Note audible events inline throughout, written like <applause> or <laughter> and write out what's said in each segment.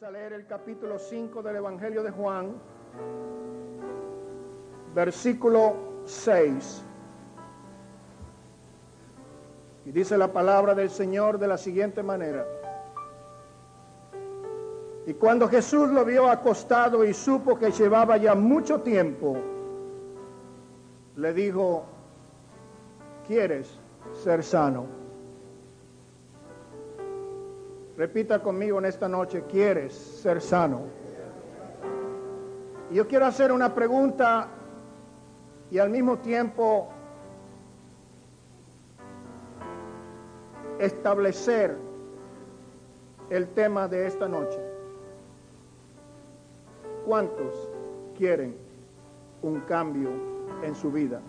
Vamos a leer el capítulo 5 del Evangelio de Juan, versículo 6. Y dice la palabra del Señor de la siguiente manera. Y cuando Jesús lo vio acostado y supo que llevaba ya mucho tiempo, le dijo, ¿quieres ser sano? Repita conmigo en esta noche, ¿quieres ser sano? Yo quiero hacer una pregunta y al mismo tiempo establecer el tema de esta noche. ¿Cuántos quieren un cambio en su vida?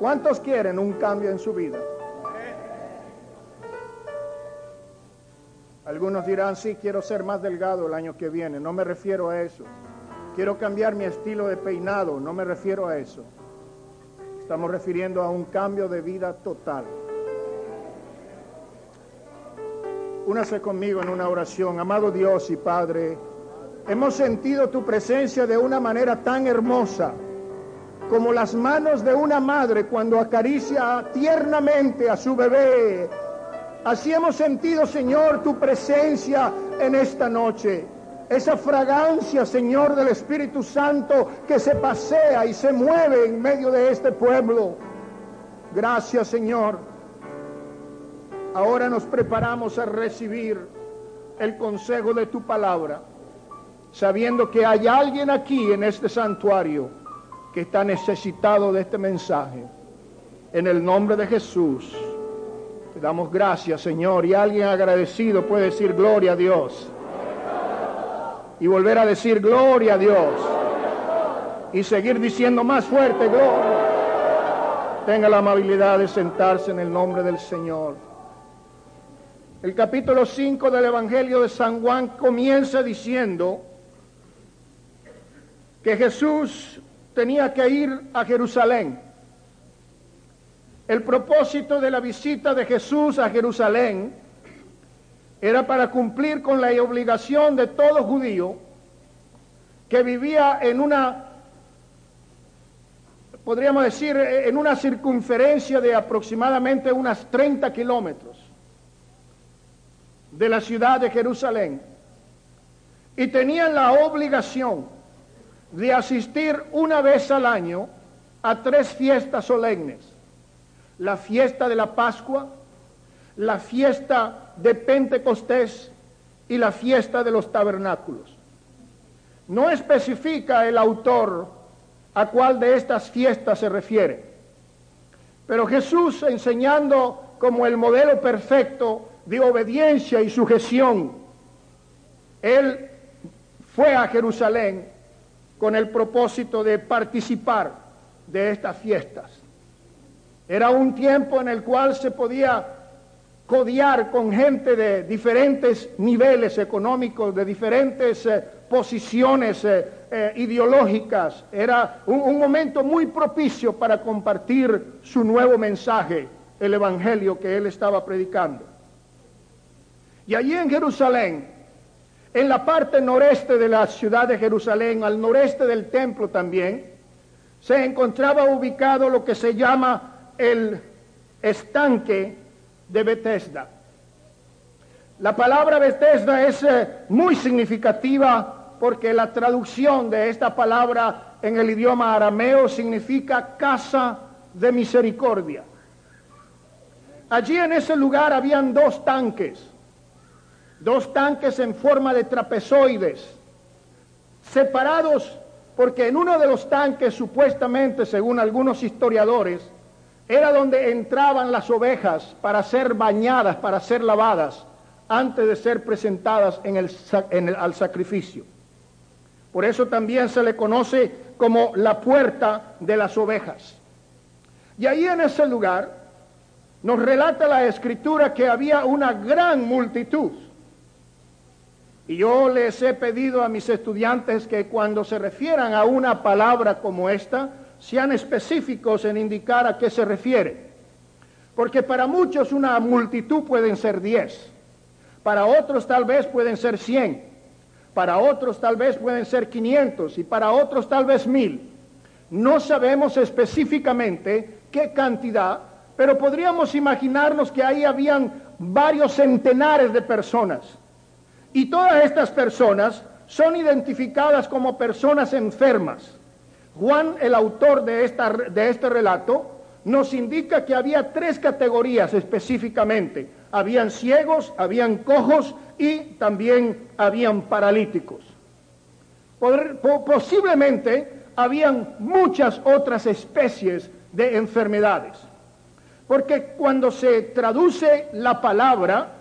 ¿Cuántos quieren un cambio en su vida? Algunos dirán, sí, quiero ser más delgado el año que viene. No me refiero a eso. Quiero cambiar mi estilo de peinado. No me refiero a eso. Estamos refiriendo a un cambio de vida total. Únase conmigo en una oración. Amado Dios y Padre, hemos sentido tu presencia de una manera tan hermosa como las manos de una madre cuando acaricia tiernamente a su bebé Así hemos sentido, Señor, tu presencia en esta noche. Esa fragancia, Señor, del Espíritu Santo que se pasea y se mueve en medio de este pueblo. Gracias, Señor. Ahora nos preparamos a recibir el consejo de tu palabra, sabiendo que hay alguien aquí en este santuario que está necesitado de este mensaje. En el nombre de Jesús damos gracias, Señor. Y alguien agradecido puede decir gloria a Dios. Y volver a decir gloria a Dios. Y seguir diciendo más fuerte, gloria. Tenga la amabilidad de sentarse en el nombre del Señor. El capítulo 5 del Evangelio de San Juan comienza diciendo que Jesús tenía que ir a Jerusalén el propósito de la visita de Jesús a Jerusalén era para cumplir con la obligación de todo judío que vivía en una, podríamos decir, en una circunferencia de aproximadamente unas 30 kilómetros de la ciudad de Jerusalén y tenían la obligación de asistir una vez al año a tres fiestas solemnes la fiesta de la Pascua, la fiesta de Pentecostés y la fiesta de los tabernáculos. No especifica el autor a cuál de estas fiestas se refiere, pero Jesús enseñando como el modelo perfecto de obediencia y sujeción, él fue a Jerusalén con el propósito de participar de estas fiestas. Era un tiempo en el cual se podía codiar con gente de diferentes niveles económicos, de diferentes eh, posiciones eh, eh, ideológicas. Era un momento muy propicio para compartir su nuevo mensaje, el Evangelio que él estaba predicando. Y allí en Jerusalén, en la parte noreste de la ciudad de Jerusalén, al noreste del templo también, se encontraba ubicado lo que se llama el estanque de Bethesda. La palabra Bethesda es eh, muy significativa porque la traducción de esta palabra en el idioma arameo significa casa de misericordia. Allí en ese lugar habían dos tanques, dos tanques en forma de trapezoides, separados porque en uno de los tanques supuestamente, según algunos historiadores, era donde entraban las ovejas para ser bañadas, para ser lavadas, antes de ser presentadas en el, al sacrificio. Por eso también se le conoce como la puerta de las ovejas. Y ahí en ese lugar nos relata la escritura que había una gran multitud. Y yo les he pedido a mis estudiantes que cuando se refieran a una palabra como esta, sean específicos en indicar a qué se refiere. Porque para muchos una multitud pueden ser diez, para otros tal vez pueden ser 100, para otros tal vez pueden ser 500 y para otros tal vez 1000. No sabemos específicamente qué cantidad, pero podríamos imaginarnos que ahí habían varios centenares de personas. Y todas estas personas son identificadas como personas enfermas. Juan, el autor de, esta, de este relato, nos indica que había tres categorías específicamente. Habían ciegos, habían cojos y también habían paralíticos. Posiblemente habían muchas otras especies de enfermedades. Porque cuando se traduce la palabra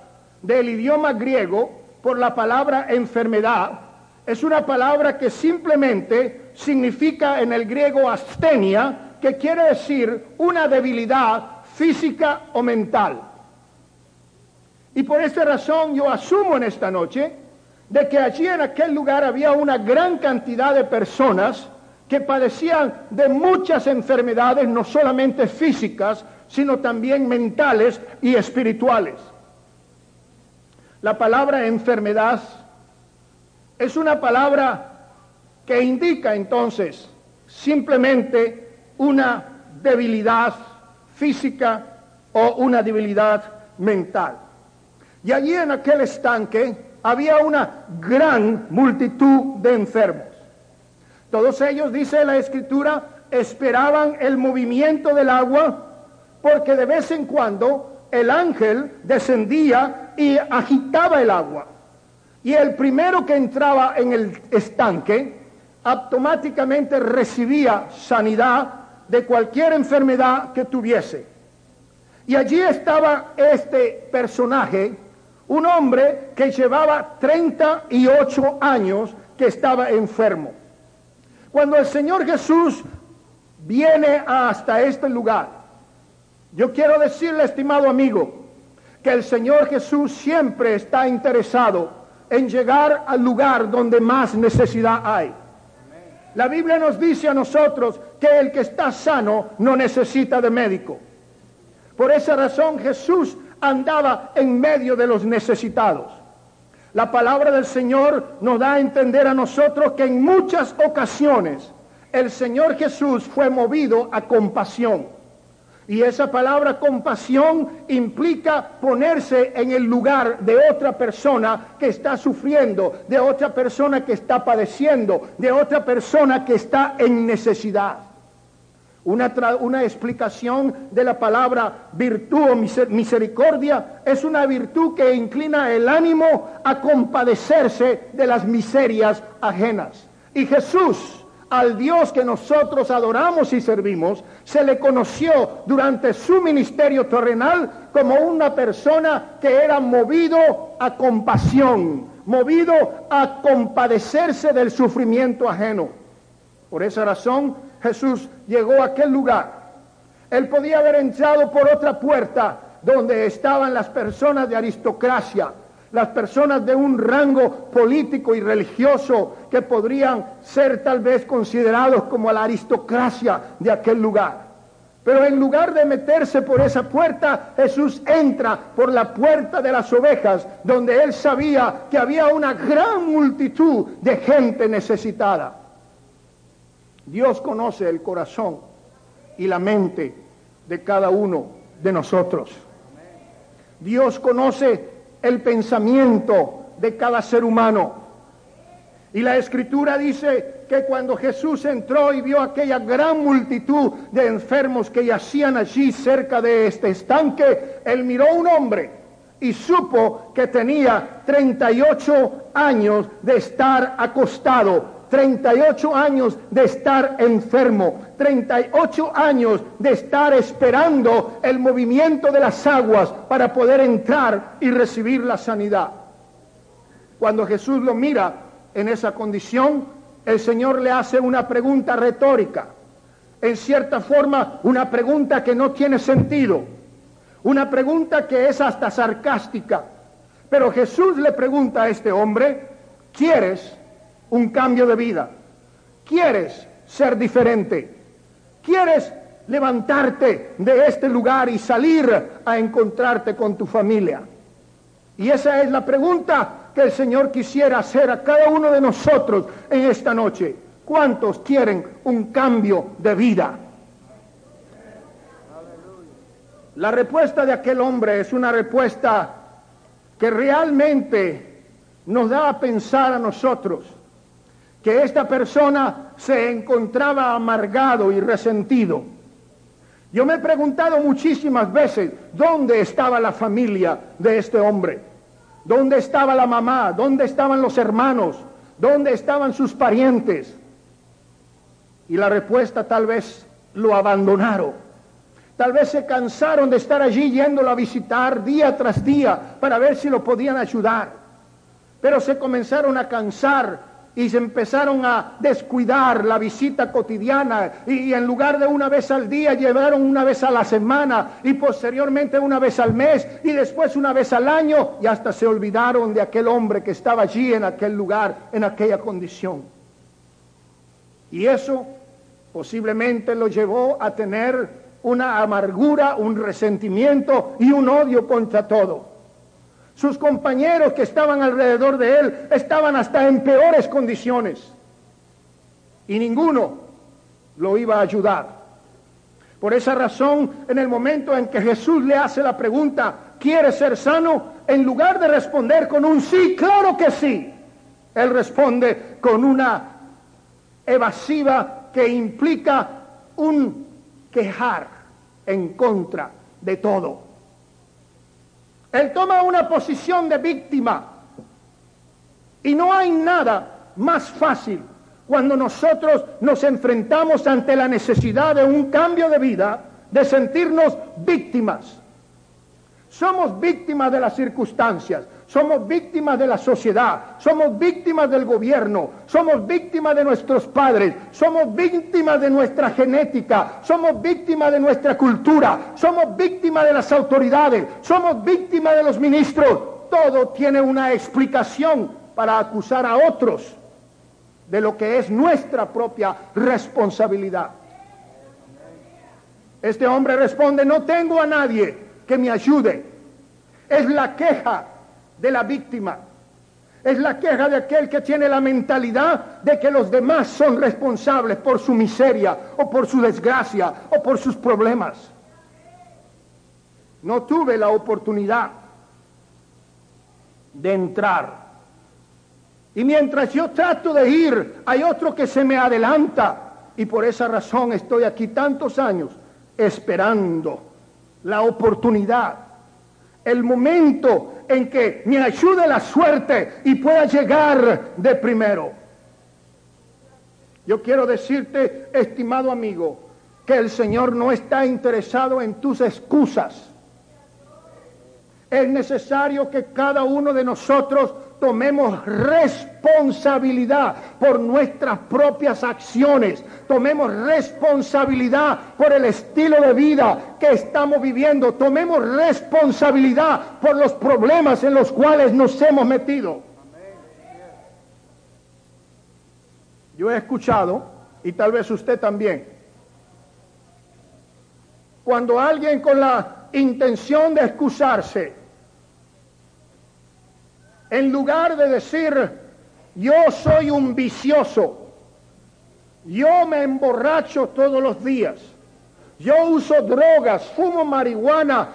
del idioma griego por la palabra enfermedad, es una palabra que simplemente significa en el griego astenia, que quiere decir una debilidad física o mental. Y por esta razón yo asumo en esta noche de que allí en aquel lugar había una gran cantidad de personas que padecían de muchas enfermedades, no solamente físicas, sino también mentales y espirituales. La palabra enfermedad es una palabra que indica entonces simplemente una debilidad física o una debilidad mental. Y allí en aquel estanque había una gran multitud de enfermos. Todos ellos, dice la escritura, esperaban el movimiento del agua porque de vez en cuando el ángel descendía y agitaba el agua. Y el primero que entraba en el estanque automáticamente recibía sanidad de cualquier enfermedad que tuviese. Y allí estaba este personaje, un hombre que llevaba 38 años que estaba enfermo. Cuando el Señor Jesús viene hasta este lugar, yo quiero decirle, estimado amigo, que el Señor Jesús siempre está interesado en llegar al lugar donde más necesidad hay. La Biblia nos dice a nosotros que el que está sano no necesita de médico. Por esa razón Jesús andaba en medio de los necesitados. La palabra del Señor nos da a entender a nosotros que en muchas ocasiones el Señor Jesús fue movido a compasión. Y esa palabra compasión implica ponerse en el lugar de otra persona que está sufriendo, de otra persona que está padeciendo, de otra persona que está en necesidad. Una, una, explicación de la palabra virtud o misericordia es una virtud que inclina el ánimo a compadecerse de las miserias ajenas. Y Jesús al Dios que nosotros adoramos y servimos, se le conoció durante su ministerio terrenal como una persona que era movido a compasión, movido a compadecerse del sufrimiento ajeno. Por esa razón Jesús llegó a aquel lugar. Él podía haber entrado por otra puerta donde estaban las personas de aristocracia, las personas de un rango político y religioso que podrían ser tal vez considerados como la aristocracia de aquel lugar. Pero en lugar de meterse por esa puerta, Jesús entra por la puerta de las ovejas, donde él sabía que había una gran multitud de gente necesitada. Dios conoce el corazón y la mente de cada uno de nosotros. Dios conoce el pensamiento de cada ser humano. Y la escritura dice que cuando Jesús entró y vio aquella gran multitud de enfermos que yacían allí cerca de este estanque, él miró un hombre y supo que tenía 38 años de estar acostado 38 años de estar enfermo, 38 años de estar esperando el movimiento de las aguas para poder entrar y recibir la sanidad. Cuando Jesús lo mira en esa condición, el Señor le hace una pregunta retórica, en cierta forma una pregunta que no tiene sentido, una pregunta que es hasta sarcástica. Pero Jesús le pregunta a este hombre, ¿quieres un cambio de vida, quieres ser diferente, quieres levantarte de este lugar y salir a encontrarte con tu familia. Y esa es la pregunta que el Señor quisiera hacer a cada uno de nosotros en esta noche. ¿Cuántos quieren un cambio de vida? La respuesta de aquel hombre es una respuesta que realmente nos da a pensar a nosotros que esta persona se encontraba amargado y resentido. Yo me he preguntado muchísimas veces dónde estaba la familia de este hombre, dónde estaba la mamá, dónde estaban los hermanos, dónde estaban sus parientes. Y la respuesta tal vez lo abandonaron. Tal vez se cansaron de estar allí yéndolo a visitar día tras día para ver si lo podían ayudar. Pero se comenzaron a cansar y se empezaron a descuidar la visita cotidiana y, en lugar de una vez al día llevaron una vez a la semana y posteriormente una vez al mes y después una vez al año y hasta se olvidaron de aquel hombre que estaba allí en aquel lugar, en aquella condición. Y eso posiblemente lo llevó a tener una amargura, un resentimiento y un odio contra todo. Sus compañeros que estaban alrededor de él estaban hasta en peores condiciones. Y ninguno lo iba a ayudar. Por esa razón, en el momento en que Jesús le hace la pregunta, ¿quiere ser sano? En lugar de responder con un sí, claro que sí, él responde con una evasiva que implica un quejar en contra de todo. Él toma una posición de víctima. Y no hay nada más fácil cuando nosotros nos enfrentamos ante la necesidad de un cambio de vida, de sentirnos víctimas. Somos víctimas de las circunstancias, somos víctimas de la sociedad, somos víctimas del gobierno, somos víctimas de nuestros padres, somos víctimas de nuestra genética, somos víctimas de nuestra cultura, somos víctimas de las autoridades, somos víctimas de los ministros. Todo tiene una explicación para acusar a otros de lo que es nuestra propia responsabilidad. Este hombre responde, no tengo a nadie que me ayude. Es la queja de la víctima. Es la queja de aquel que tiene la mentalidad de que los demás son responsables por su miseria o por su desgracia o por sus problemas. No tuve la oportunidad de entrar. Y mientras yo trato de ir, hay otro que se me adelanta. Y por esa razón estoy aquí tantos años esperando la oportunidad, el momento en que me ayude la suerte y pueda llegar de primero. Yo quiero decirte, estimado amigo, que el Señor no está interesado en tus excusas. Es necesario que cada uno de nosotros tomemos responsabilidad por nuestras propias acciones, tomemos responsabilidad por el estilo de vida que estamos viviendo, tomemos responsabilidad por los problemas en los cuales nos hemos metido. Yo he escuchado, y tal vez usted también, cuando alguien con la intención de excusarse, en lugar de decir, yo soy un vicioso, yo me emborracho todos los días, yo uso drogas, fumo marihuana,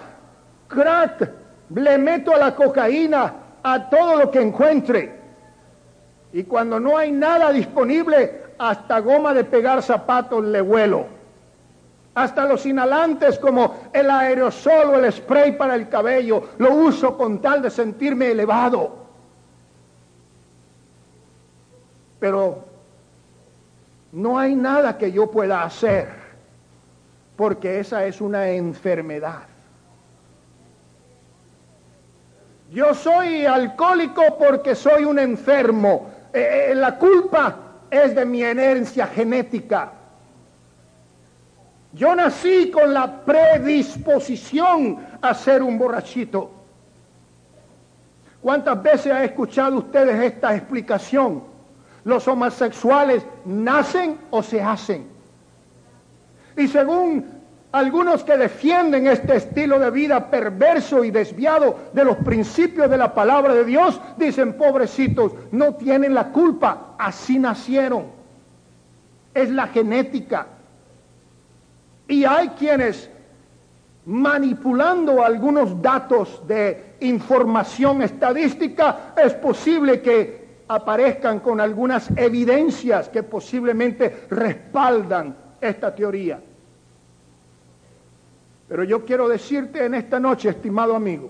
crack, le meto a la cocaína, a todo lo que encuentre. Y cuando no hay nada disponible, hasta goma de pegar zapatos le vuelo. Hasta los inhalantes como el aerosol o el spray para el cabello lo uso con tal de sentirme elevado. Pero no hay nada que yo pueda hacer, porque esa es una enfermedad. Yo soy alcohólico porque soy un enfermo. Eh, eh, la culpa es de mi herencia genética. Yo nací con la predisposición a ser un borrachito. ¿Cuántas veces ha escuchado ustedes esta explicación? Los homosexuales nacen o se hacen. Y según Algunos que defienden este estilo de vida perverso y desviado de los principios de la palabra de Dios, dicen, pobrecitos, no tienen la culpa, así nacieron. Es la genética. Y hay quienes manipulando algunos datos de información estadística, es posible que aparezcan con algunas evidencias que posiblemente respaldan esta teoría. Pero yo quiero decirte en esta noche, estimado amigo,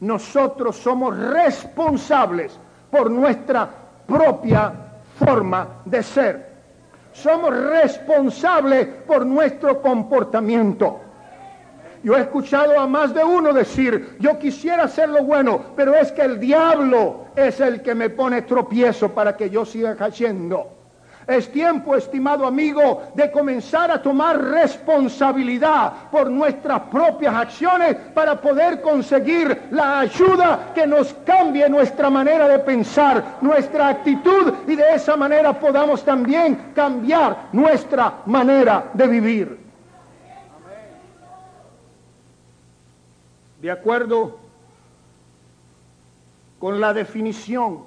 nosotros somos responsables por nuestra propia forma de ser. Somos responsables por nuestro comportamiento. Yo he escuchado a más de uno decir, yo quisiera hacer lo bueno, pero es que el diablo es el que me pone tropiezo para que yo siga cayendo. Es tiempo, estimado amigo, de comenzar a tomar responsabilidad por nuestras propias acciones para poder conseguir la ayuda que nos cambie nuestra manera de pensar, nuestra actitud y de esa manera podamos también cambiar nuestra manera de vivir. De acuerdo con la definición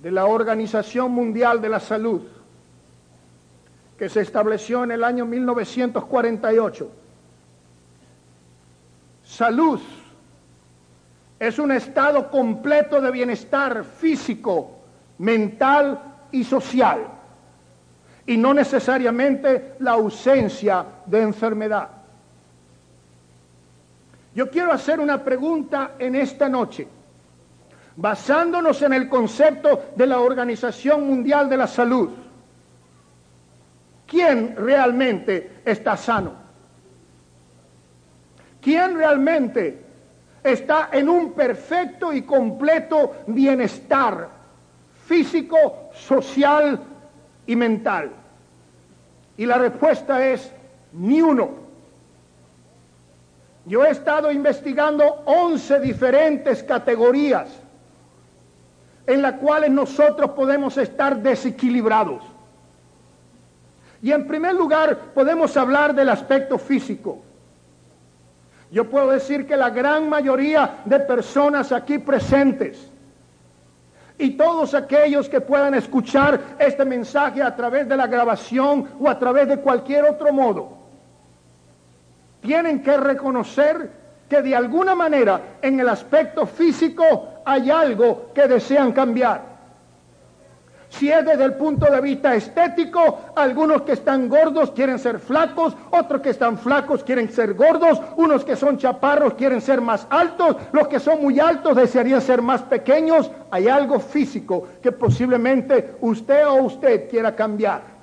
de la Organización Mundial de la Salud, que se estableció en el año 1948. Salud es un estado completo de bienestar físico, mental y social, y no necesariamente la ausencia de enfermedad. Yo quiero hacer una pregunta en esta noche basándonos en el concepto de la Organización Mundial de la Salud. ¿Quién realmente está sano? ¿Quién realmente está en un perfecto y completo bienestar físico, social y mental? Y la respuesta es ni uno. Yo he estado investigando 11 diferentes categorías en las cuales nosotros podemos estar desequilibrados. Y en primer lugar podemos hablar del aspecto físico. Yo puedo decir que la gran mayoría de personas aquí presentes y todos aquellos que puedan escuchar este mensaje a través de la grabación o a través de cualquier otro modo, tienen que reconocer que de alguna manera en el aspecto físico hay algo que desean cambiar. Si es desde el punto de vista estético, algunos que están gordos quieren ser flacos, otros que están flacos quieren ser gordos, unos que son chaparros quieren ser más altos, los que son muy altos desearían ser más pequeños. Hay algo físico que posiblemente usted o usted quiera cambiar.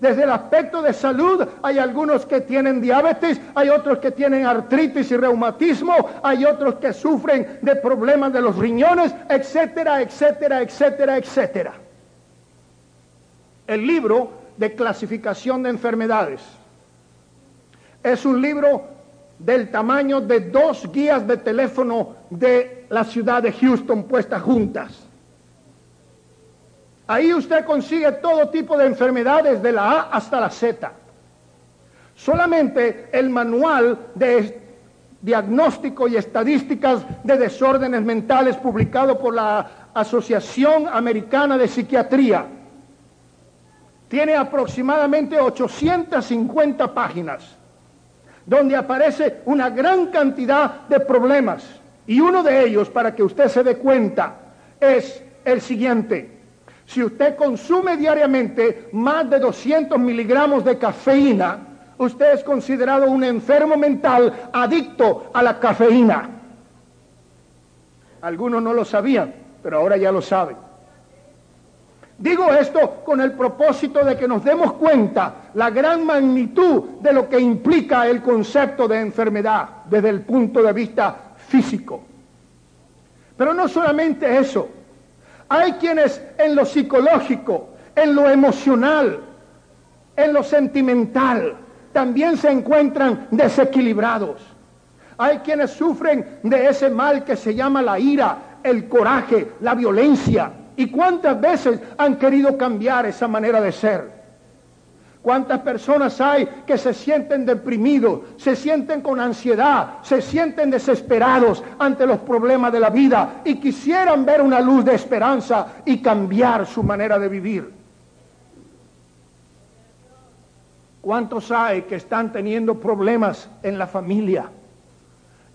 Desde el aspecto de salud, hay algunos que tienen diabetes, hay otros que tienen artritis y reumatismo, hay otros que sufren de problemas de los riñones, etcétera, etcétera, etcétera, etcétera. El libro de clasificación de enfermedades es un libro del tamaño de dos guías de teléfono de la ciudad de Houston puestas juntas. Ahí usted consigue todo tipo de enfermedades de la A hasta la Z. Solamente el manual de diagnóstico y estadísticas de desórdenes mentales publicado por la Asociación Americana de Psiquiatría tiene aproximadamente 850 páginas donde aparece una gran cantidad de problemas. Y uno de ellos, para que usted se dé cuenta, es el siguiente. Si usted consume diariamente más de 200 miligramos de cafeína, usted es considerado un enfermo mental adicto a la cafeína. Algunos no lo sabían, pero ahora ya lo saben. Digo esto con el propósito de que nos demos cuenta la gran magnitud de lo que implica el concepto de enfermedad desde el punto de vista físico. Pero no solamente eso, hay quienes en lo psicológico, en lo emocional, en lo sentimental, también se encuentran desequilibrados. Hay quienes sufren de ese mal que se llama la ira, el coraje, la violencia. ¿Y cuántas veces han querido cambiar esa manera de ser? ¿Cuántas personas hay que se sienten deprimidos, se sienten con ansiedad, se sienten desesperados ante los problemas de la vida y quisieran ver una luz de esperanza y cambiar su manera de vivir? ¿Cuántos hay que están teniendo problemas en la familia?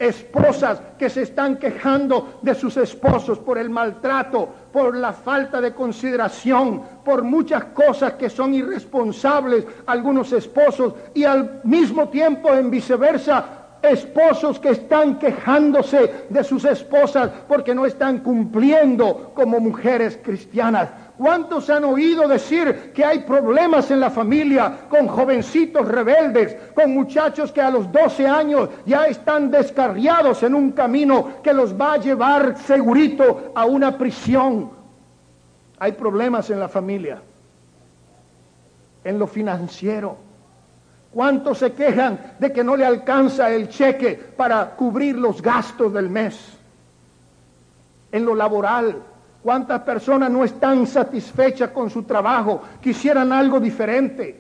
Esposas que se están quejando de sus esposos por el maltrato, por la falta de consideración, por muchas cosas que son irresponsables algunos esposos y al mismo tiempo en viceversa esposos que están quejándose de sus esposas porque no están cumpliendo como mujeres cristianas. ¿Cuántos han oído decir que hay problemas en la familia con jovencitos rebeldes, con muchachos que a los 12 años ya están descarriados en un camino que los va a llevar segurito a una prisión? Hay problemas en la familia, en lo financiero. ¿Cuántos se quejan de que no le alcanza el cheque para cubrir los gastos del mes? En lo laboral, ¿Cuántas personas no están satisfechas con su trabajo? Quisieran algo diferente.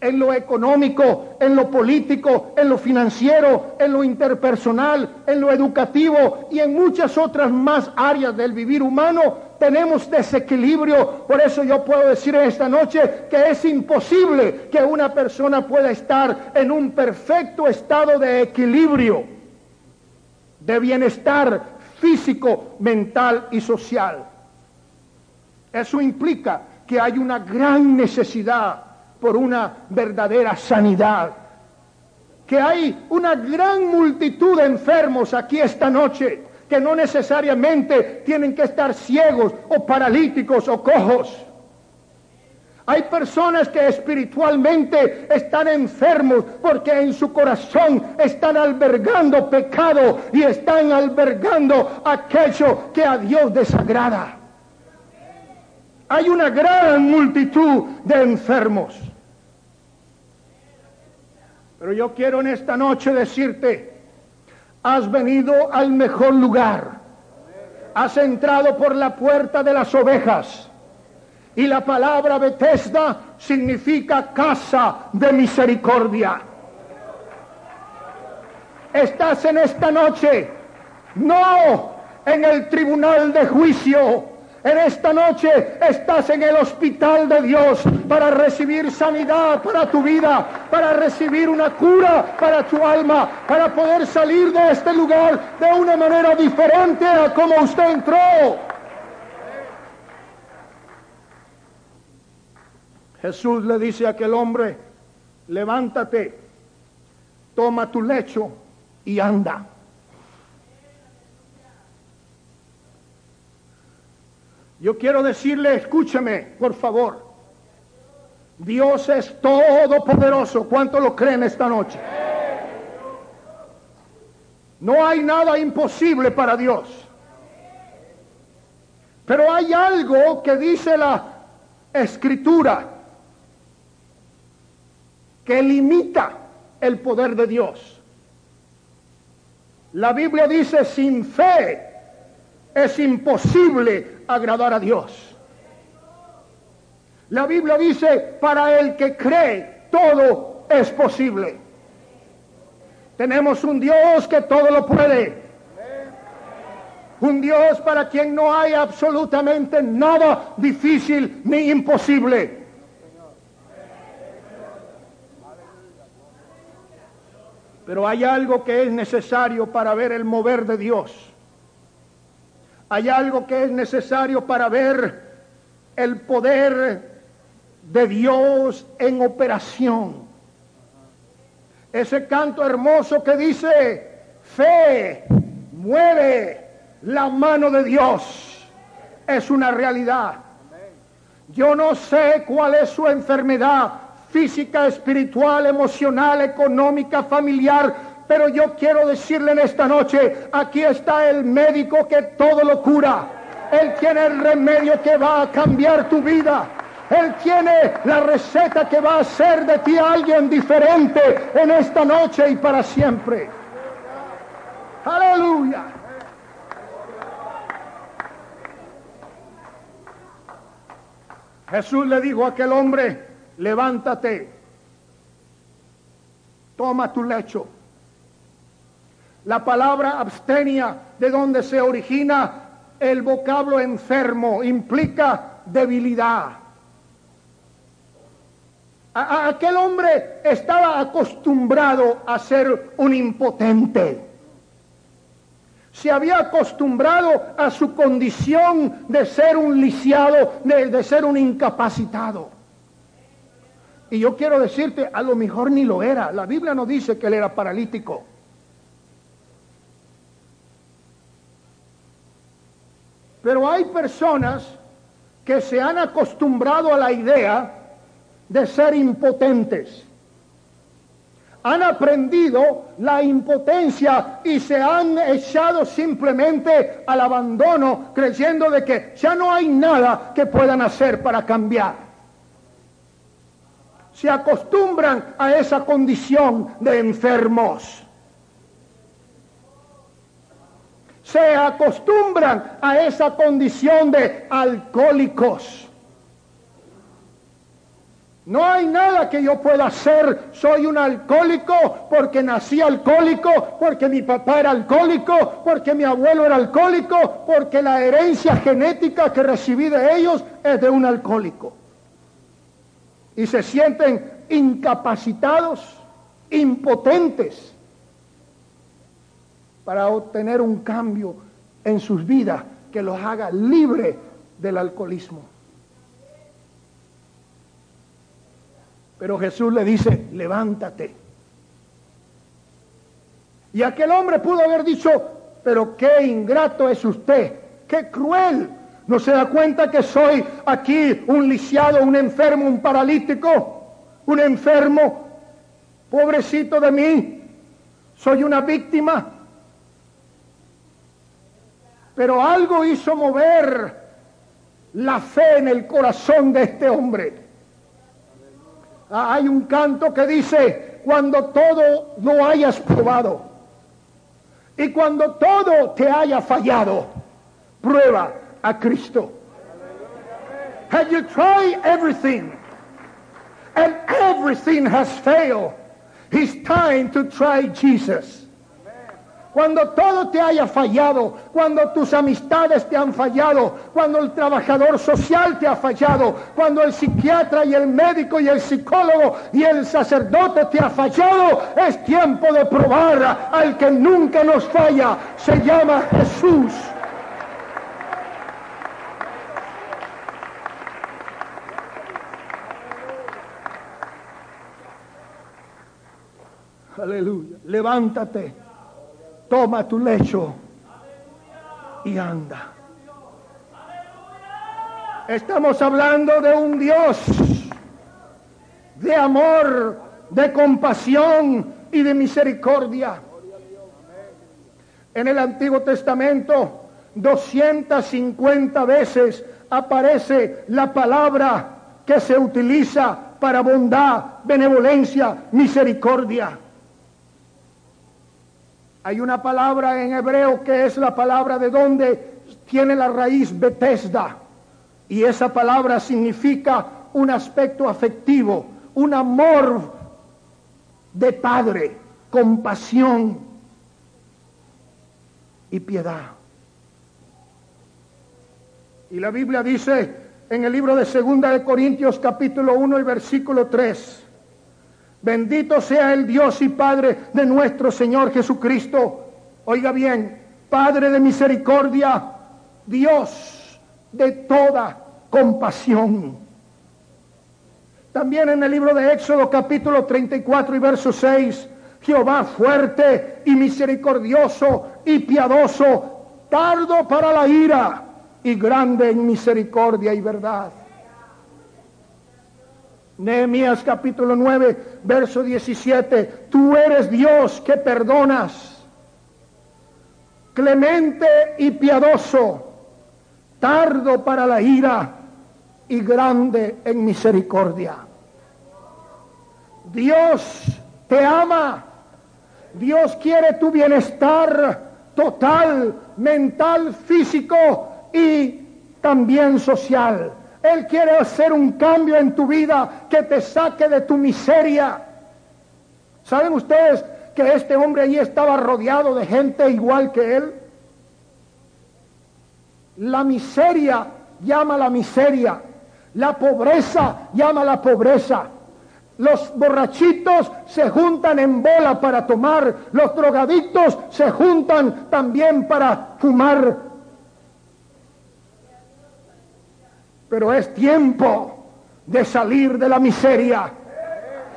En lo económico, en lo político, en lo financiero, en lo interpersonal, en lo educativo y en muchas otras más áreas del vivir humano tenemos desequilibrio. Por eso yo puedo decir esta noche que es imposible que una persona pueda estar en un perfecto estado de equilibrio, de bienestar físico, mental y social. Eso implica que hay una gran necesidad por una verdadera sanidad, que hay una gran multitud de enfermos aquí esta noche que no necesariamente tienen que estar ciegos o paralíticos o cojos hay personas que espiritualmente están enfermos porque en su corazón están albergando pecado y están albergando aquello que a Dios desagrada. Hay una gran multitud de enfermos. Pero yo quiero en esta noche decirte, has venido al mejor lugar. Has entrado por la puerta de las ovejas y la palabra Bethesda significa casa de misericordia. Estás en esta noche, no en el tribunal de juicio. En esta noche estás en el hospital de Dios para recibir sanidad para tu vida, para recibir una cura para tu alma, para poder salir de este lugar de una manera diferente a como usted entró. Jesús le dice a aquel hombre, levántate, toma tu lecho y anda. Yo quiero decirle, escúcheme, por favor. Dios es todopoderoso. ¿Cuánto lo creen esta noche? No hay nada imposible para Dios. Pero hay algo que dice la escritura que limita el poder de Dios. La Biblia dice, sin fe es imposible agradar a Dios. La Biblia dice, para el que cree, todo es posible. Tenemos un Dios que todo lo puede. Un Dios para quien no hay absolutamente nada difícil ni imposible. Pero hay algo que es necesario para ver el mover de Dios. Hay algo que es necesario para ver el poder de Dios en operación. Ese canto hermoso que dice, fe mueve la mano de Dios, es una realidad. Yo no sé cuál es su enfermedad, física, espiritual, emocional, económica, familiar. Pero yo quiero decirle en esta noche, aquí está el médico que todo lo cura. Él tiene el remedio que va a cambiar tu vida. Él tiene la receta que va a hacer de ti alguien diferente en esta noche y para siempre. Aleluya. Jesús le dijo a aquel hombre, levántate, toma tu lecho. La palabra abstenia, de donde se origina el vocablo enfermo, implica debilidad. aquel hombre estaba acostumbrado a ser un impotente se había acostumbrado a su condición de ser un lisiado, de, ser un incapacitado. Y yo quiero decirte, a lo mejor ni lo era. La Biblia no dice que él era paralítico. Pero hay personas que se han acostumbrado a la idea de ser impotentes han aprendido la impotencia y se han echado simplemente al abandono creyendo de que ya no hay nada que puedan hacer para cambiar. Se acostumbran a esa condición de enfermos. Se acostumbran a esa condición de alcohólicos. No hay nada que yo pueda hacer. Soy un alcohólico porque nací alcohólico, porque mi papá era alcohólico, porque mi abuelo era alcohólico, porque la herencia genética que recibí de ellos es de un alcohólico. Y se sienten incapacitados, impotentes para obtener un cambio en sus vidas que los haga libre del alcoholismo. Pero Jesús le dice, levántate. Y aquel hombre pudo haber dicho, pero qué ingrato es usted, qué cruel. ¿No se da cuenta que soy aquí un lisiado, un enfermo, un paralítico, un enfermo? Pobrecito de mí, soy una víctima. Pero algo hizo mover la fe en el corazón de este hombre. Ah, hay un canto que dice, cuando todo lo hayas probado y cuando todo te haya fallado, prueba a Cristo. Had you tried everything and everything has failed, it's time to try Jesus. Cuando todo te haya fallado, cuando tus amistades te han fallado, cuando el trabajador social te ha fallado, cuando el psiquiatra y el médico y el psicólogo y el sacerdote te ha fallado, es tiempo de probar al que nunca nos falla. Se llama Jesús. Aleluya. Levántate toma tu lecho y anda. Estamos hablando de un Dios de amor, de compasión y de misericordia. En el Antiguo Testamento, 250 veces aparece la palabra que se utiliza para bondad, benevolencia, misericordia. Hay una palabra en hebreo que es la palabra de donde tiene la raíz Bethesda. Y esa palabra significa un aspecto afectivo, un amor de padre, compasión y piedad. Y la Biblia dice en el libro de Segunda de Corintios capítulo 1 y versículo 3, Bendito sea el Dios y Padre de nuestro Señor Jesucristo. Oiga bien, Padre de misericordia, Dios de toda compasión. También en el libro de Éxodo capítulo 34 y verso 6, Jehová fuerte y misericordioso y piadoso, tardo para la ira y grande en misericordia y verdad. Nehemías capítulo 9, verso 17. Tú eres Dios que perdonas, clemente y piadoso, tardo para la ira y grande en misericordia. Dios te ama. Dios quiere tu bienestar total, mental, físico y también social. Él quiere hacer un cambio en tu vida que te saque de tu miseria. ¿Saben ustedes que este hombre allí estaba rodeado de gente igual que él? La miseria llama la miseria. La pobreza llama la pobreza. Los borrachitos se juntan en bola para tomar. Los drogadictos se juntan también para fumar. Pero es tiempo de salir de la miseria.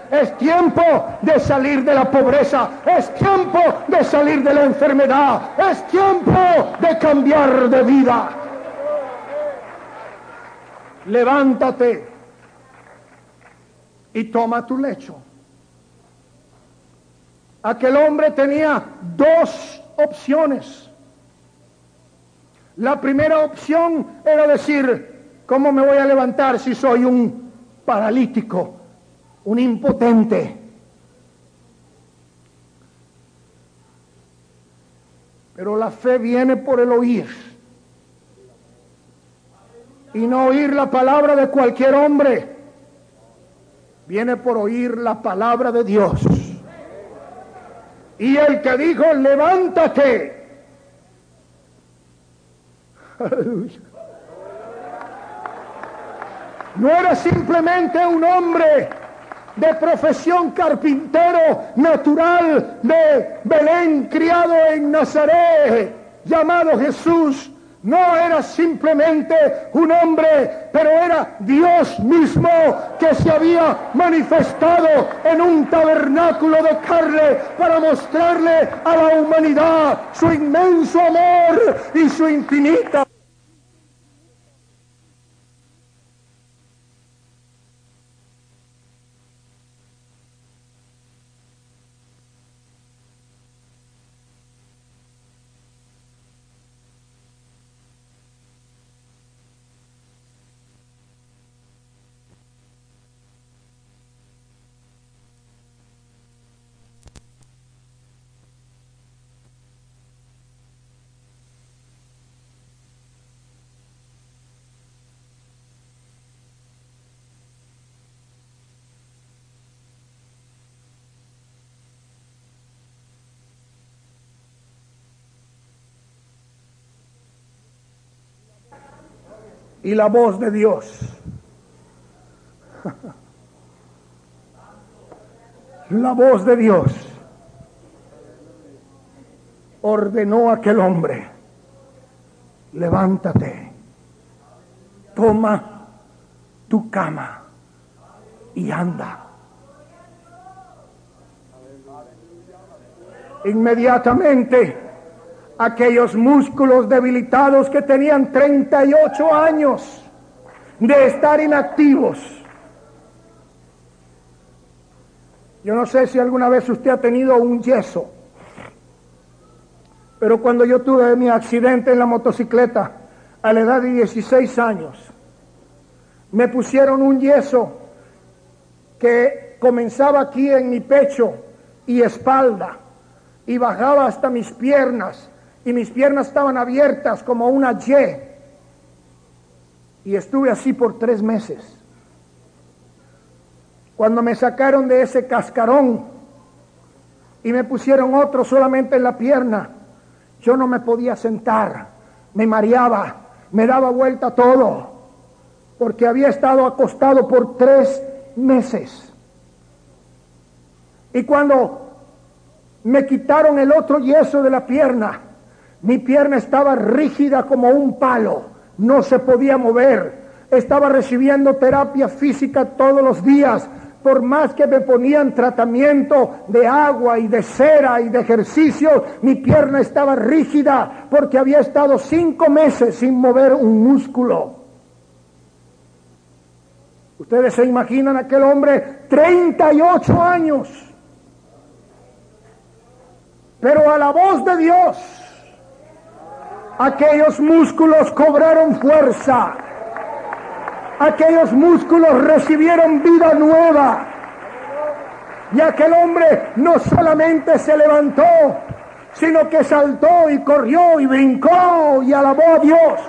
Es tiempo de salir de la pobreza. Es tiempo de salir de la enfermedad. Es tiempo de cambiar de vida. Levántate y toma tu lecho. Aquel hombre tenía dos opciones. La primera opción era decir, ¿cómo me voy a levantar si soy un paralítico, un impotente? Pero la fe viene por el oír. Y no oír la palabra de cualquier hombre viene por oír la palabra de Dios. Y el que dijo, levántate. <laughs> No era simplemente un hombre de profesión carpintero natural de Belén, criado en Nazaret, llamado Jesús. No era simplemente un hombre, pero era Dios mismo que se había manifestado en un tabernáculo de carne para mostrarle a la humanidad su inmenso amor y su infinita y la voz de Dios. <laughs> La voz de Dios ordenó a aquel hombre, levántate, toma tu cama y anda. Inmediatamente aquellos músculos debilitados que tenían 38 años de estar inactivos. Yo no sé si alguna vez usted ha tenido un yeso, pero cuando yo tuve mi accidente en la motocicleta a la edad de 16 años, me pusieron un yeso que comenzaba aquí en mi pecho y espalda y bajaba hasta mis piernas y mis piernas estaban abiertas como una Y. Y estuve así por tres meses. Cuando me sacaron de ese cascarón y me pusieron otro solamente en la pierna, yo no me podía sentar, me mareaba, me daba vuelta todo, porque había estado acostado por tres meses. Y cuando me quitaron el otro yeso de la pierna, mi pierna estaba rígida como un palo, no se podía mover. Estaba recibiendo terapia física todos los días. Por más que me ponían tratamiento de agua y de cera y de ejercicio, mi pierna estaba rígida porque había estado cinco meses sin mover un músculo. Ustedes se imaginan aquel hombre, 38 años. Pero a la voz de Dios, aquellos músculos cobraron fuerza, aquellos músculos recibieron vida nueva. Y aquel hombre no solamente se levantó, sino que saltó y corrió y brincó y alabó a Dios.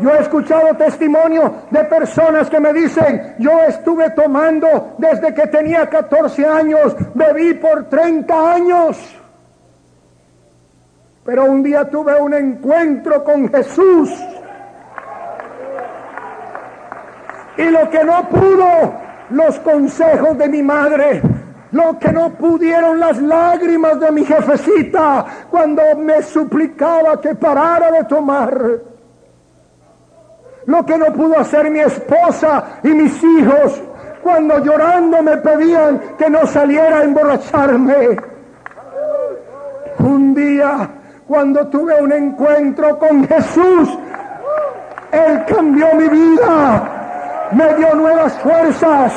Yo he escuchado testimonio de personas que me dicen, yo estuve tomando desde que tenía 14 años, bebí por 30 años. Pero un día tuve un encuentro con Jesús. Y lo que no pudo los consejos de mi madre, lo que no pudieron las lágrimas de mi jefecita cuando me suplicaba que parara de tomar lo que no pudo hacer mi esposa y mis hijos cuando llorando me pedían que no saliera a emborracharme. Un día, cuando tuve un encuentro con Jesús, Él cambió mi vida, me dio nuevas fuerzas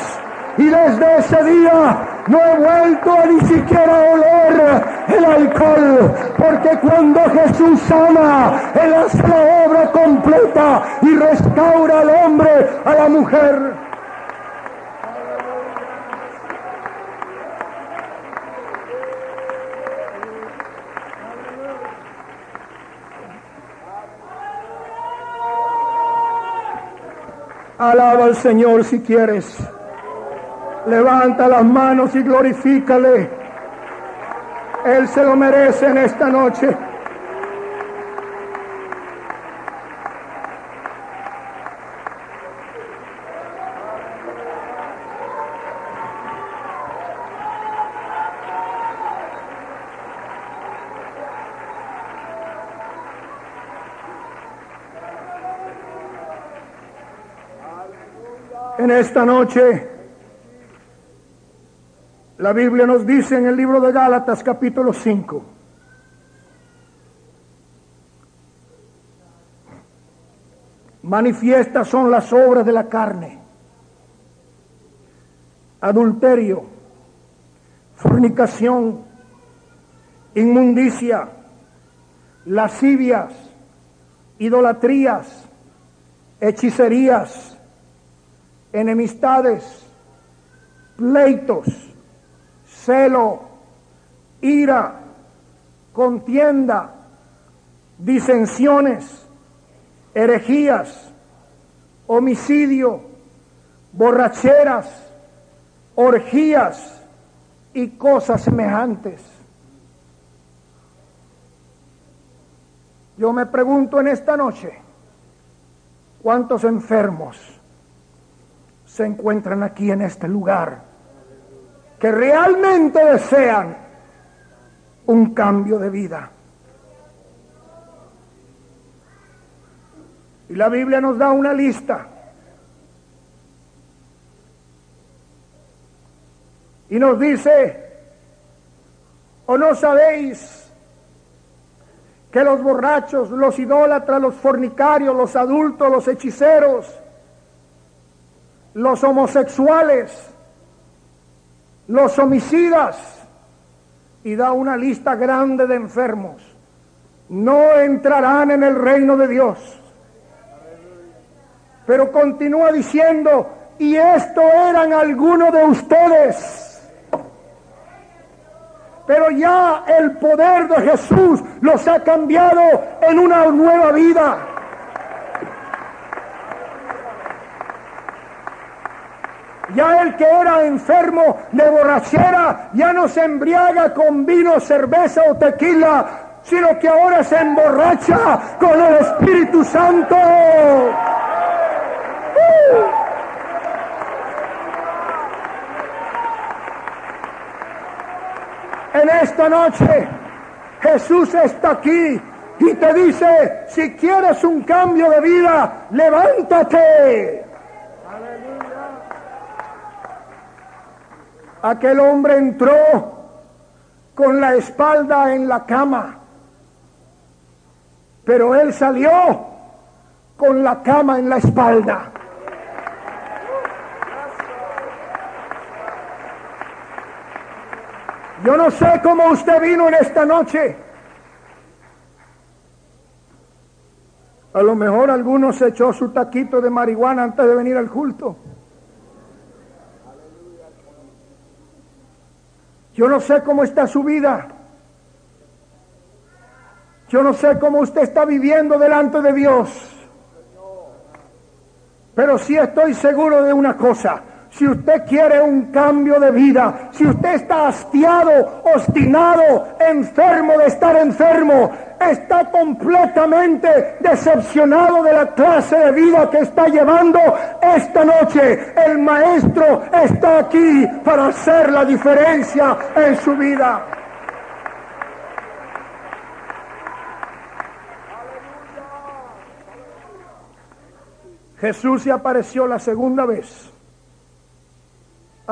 y desde ese día no he vuelto a ni siquiera oler el alcohol, porque cuando Jesús sana, Él hace la obra completa y restaura al hombre, a la mujer. Alaba al Señor si quieres. Levanta las manos y glorifícale. Él se lo merece en esta noche. En esta noche la Biblia nos dice en el libro de Gálatas capítulo 5. Manifiestas son las obras de la carne. Adulterio, fornicación, inmundicia, lascivias, idolatrías, hechicerías, enemistades, pleitos celo, ira, contienda, disensiones, herejías, homicidio, borracheras, orgías y cosas semejantes. Yo me pregunto en esta noche, ¿cuántos enfermos se encuentran aquí en este lugar? Que realmente desean un cambio de vida. Y la Biblia nos da una lista. Y nos dice, ¿o no sabéis que los borrachos, los idólatras, los fornicarios, los adultos, los hechiceros, los homosexuales, los homicidas, y da una lista grande de enfermos, no entrarán en el reino de Dios. Pero continúa diciendo, y esto eran algunos de ustedes. Pero ya el poder de Jesús los ha cambiado en una nueva vida. Ya el que era enfermo de borrachera ya no se embriaga con vino, cerveza o tequila, sino que ahora se emborracha con el Espíritu Santo. En esta noche Jesús está aquí y te dice, si quieres un cambio de vida, levántate. Aquel hombre entró con la espalda en la cama, pero él salió con la cama en la espalda. Yo no sé cómo usted vino en esta noche. A lo mejor algunos se echó su taquito de marihuana antes de venir al culto. Yo no sé cómo está su vida. Yo no sé cómo usted está viviendo delante de Dios. Pero sí estoy seguro de una cosa. Si usted quiere un cambio de vida, si usted está hastiado, obstinado, enfermo de estar enfermo, está completamente decepcionado de la clase de vida que está llevando esta noche, el maestro está aquí para hacer la diferencia en su vida. Jesús se apareció la segunda vez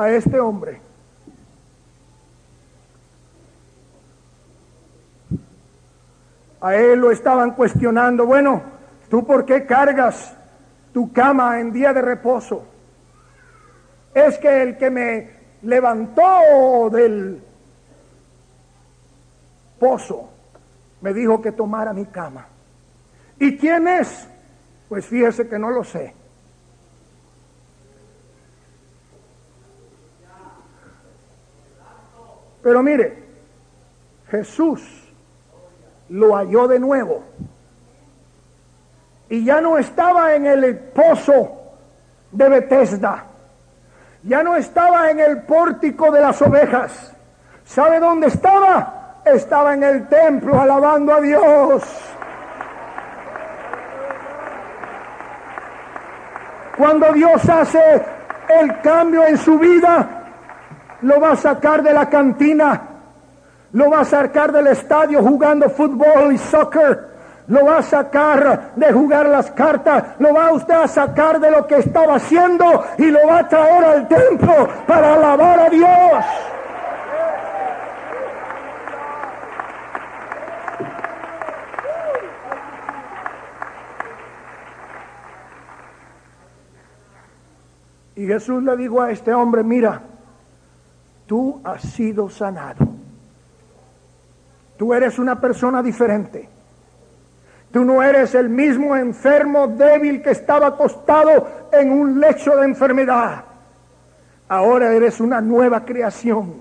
a este hombre. A él lo estaban cuestionando, bueno, ¿tú por qué cargas tu cama en día de reposo? Es que el que me levantó del pozo me dijo que tomara mi cama. ¿Y quién es? Pues fíjese que no lo sé. Pero mire, Jesús lo halló de nuevo. Y ya no estaba en el pozo de Bethesda. Ya no estaba en el pórtico de las ovejas. ¿Sabe dónde estaba? Estaba en el templo alabando a Dios. Cuando Dios hace el cambio en su vida, lo va a sacar de la cantina, lo va a sacar del estadio jugando fútbol y soccer, lo va a sacar de jugar las cartas, lo va usted a sacar de lo que estaba haciendo y lo va a traer al templo para alabar a Dios. Y Jesús le dijo a este hombre, mira, tú has sido sanado. Tú eres una persona diferente. Tú no eres el mismo enfermo débil que estaba acostado en un lecho de enfermedad. Ahora eres una nueva creación.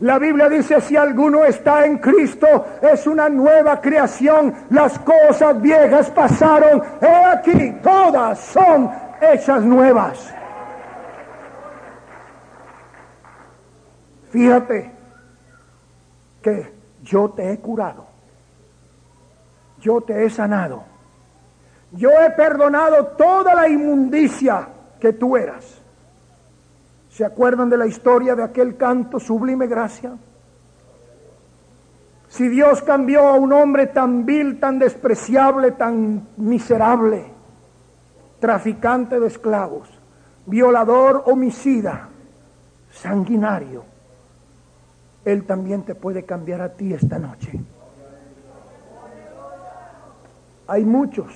La Biblia dice, si alguno está en Cristo, es una nueva creación. Las cosas viejas pasaron. He aquí, todas son hechas nuevas. Fíjate que yo te he curado. Yo te he sanado. Yo he perdonado toda la inmundicia que tú eras. ¿Se acuerdan de la historia de aquel canto sublime gracia? Si Dios cambió a un hombre tan vil, tan despreciable, tan miserable, traficante de esclavos, violador, homicida, sanguinario, él también te puede cambiar a ti esta noche. Hay muchos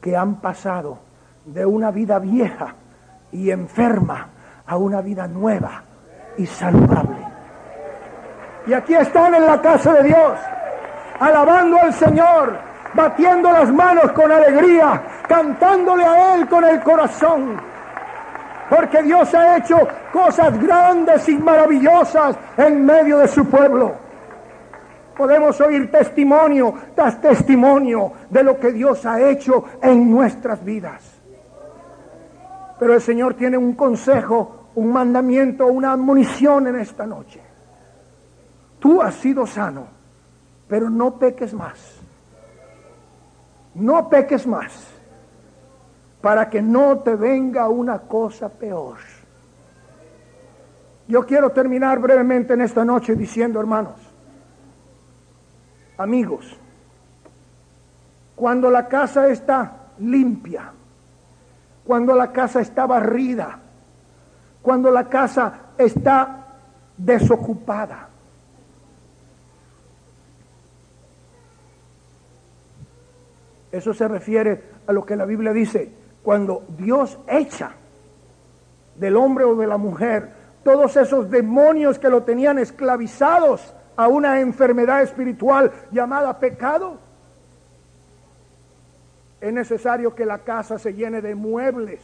que han pasado de una vida vieja y enferma a una vida nueva y saludable. Y aquí están en la casa de Dios, alabando al Señor, batiendo las manos con alegría, cantándole a Él con el corazón porque Dios ha hecho cosas grandes y maravillosas en medio de su pueblo. Podemos oír testimonio tras testimonio de lo que Dios ha hecho en nuestras vidas. Pero el Señor tiene un consejo, un mandamiento, una admonición en esta noche. Tú has sido sano, pero no peques más. No peques más para que no te venga una cosa peor. Yo quiero terminar brevemente en esta noche diciendo, hermanos, amigos, cuando la casa está limpia, cuando la casa está barrida, cuando la casa está desocupada, eso se refiere a lo que la Biblia dice, cuando Dios echa del hombre o de la mujer todos esos demonios que lo tenían esclavizados a una enfermedad espiritual llamada pecado, es necesario que la casa se llene de muebles,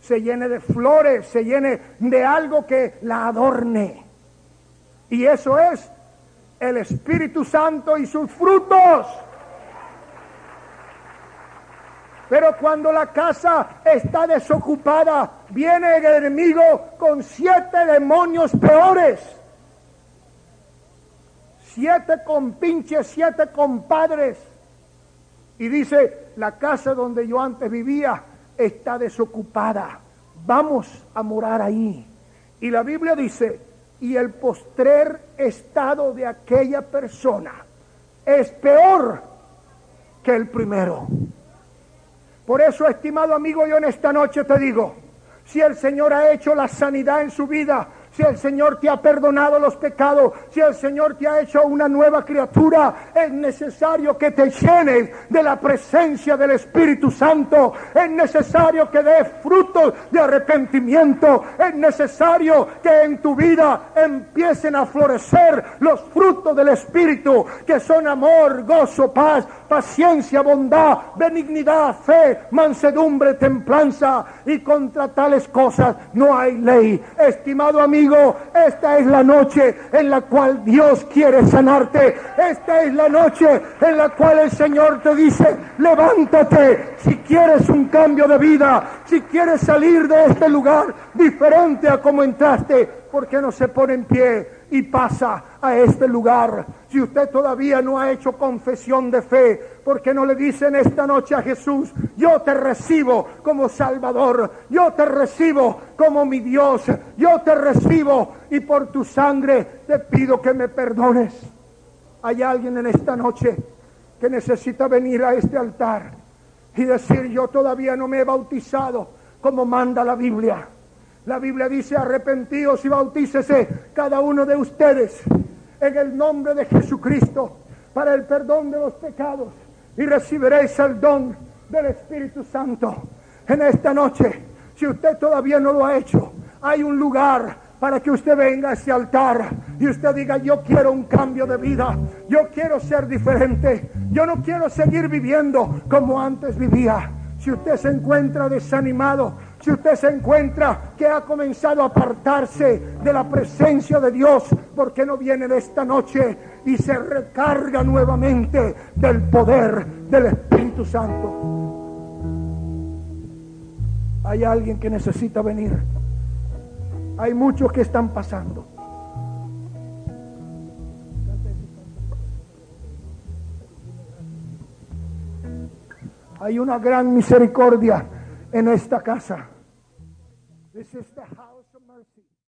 se llene de flores, se llene de algo que la adorne. Y eso es el Espíritu Santo y sus frutos. Pero cuando la casa está desocupada, viene el enemigo con siete demonios peores. Siete compinches, siete compadres. Y dice, la casa donde yo antes vivía está desocupada. Vamos a morar ahí. Y la Biblia dice, y el postrer estado de aquella persona es peor que el primero. Por eso, estimado amigo, yo en esta noche te digo, si el Señor ha hecho la sanidad en su vida, si el Señor te ha perdonado los pecados, si el Señor te ha hecho una nueva criatura, es necesario que te llenes de la presencia del Espíritu Santo. Es necesario que des frutos de arrepentimiento. Es necesario que en tu vida empiecen a florecer los frutos del Espíritu, que son amor, gozo, paz, paciencia, bondad, benignidad, fe, mansedumbre, templanza. Y contra tales cosas no hay ley. Estimado amigo, esta es la noche en la cual Dios quiere sanarte. Esta es la noche en la cual el Señor te dice, levántate si quieres un cambio de vida, si quieres salir de este lugar diferente a como entraste, ¿por qué no se pone en pie y pasa a este lugar? Si usted todavía no ha hecho confesión de fe, ¿por qué no le dicen esta noche a Jesús, yo te recibo como Salvador, yo te recibo como mi Dios, yo te recibo y por tu sangre te pido que me perdones? Hay alguien en esta noche que necesita venir a este altar y decir, yo todavía no me he bautizado como manda la Biblia. La Biblia dice, arrepentíos y bautícese cada uno de ustedes en el nombre de Jesucristo para el perdón de los pecados y recibiréis el don del Espíritu Santo. En esta noche, si usted todavía no lo ha hecho, hay un lugar para que usted venga a ese altar y usted diga, yo quiero un cambio de vida, yo quiero ser diferente, yo no quiero seguir viviendo como antes vivía. Si usted se encuentra desanimado, si usted se encuentra que ha comenzado a apartarse de la presencia de Dios, porque no viene de esta noche y se recarga nuevamente del poder del Espíritu Santo? Hay alguien que necesita venir. Hay muchos que están pasando. Hay una gran misericordia en esta casa. This is the house.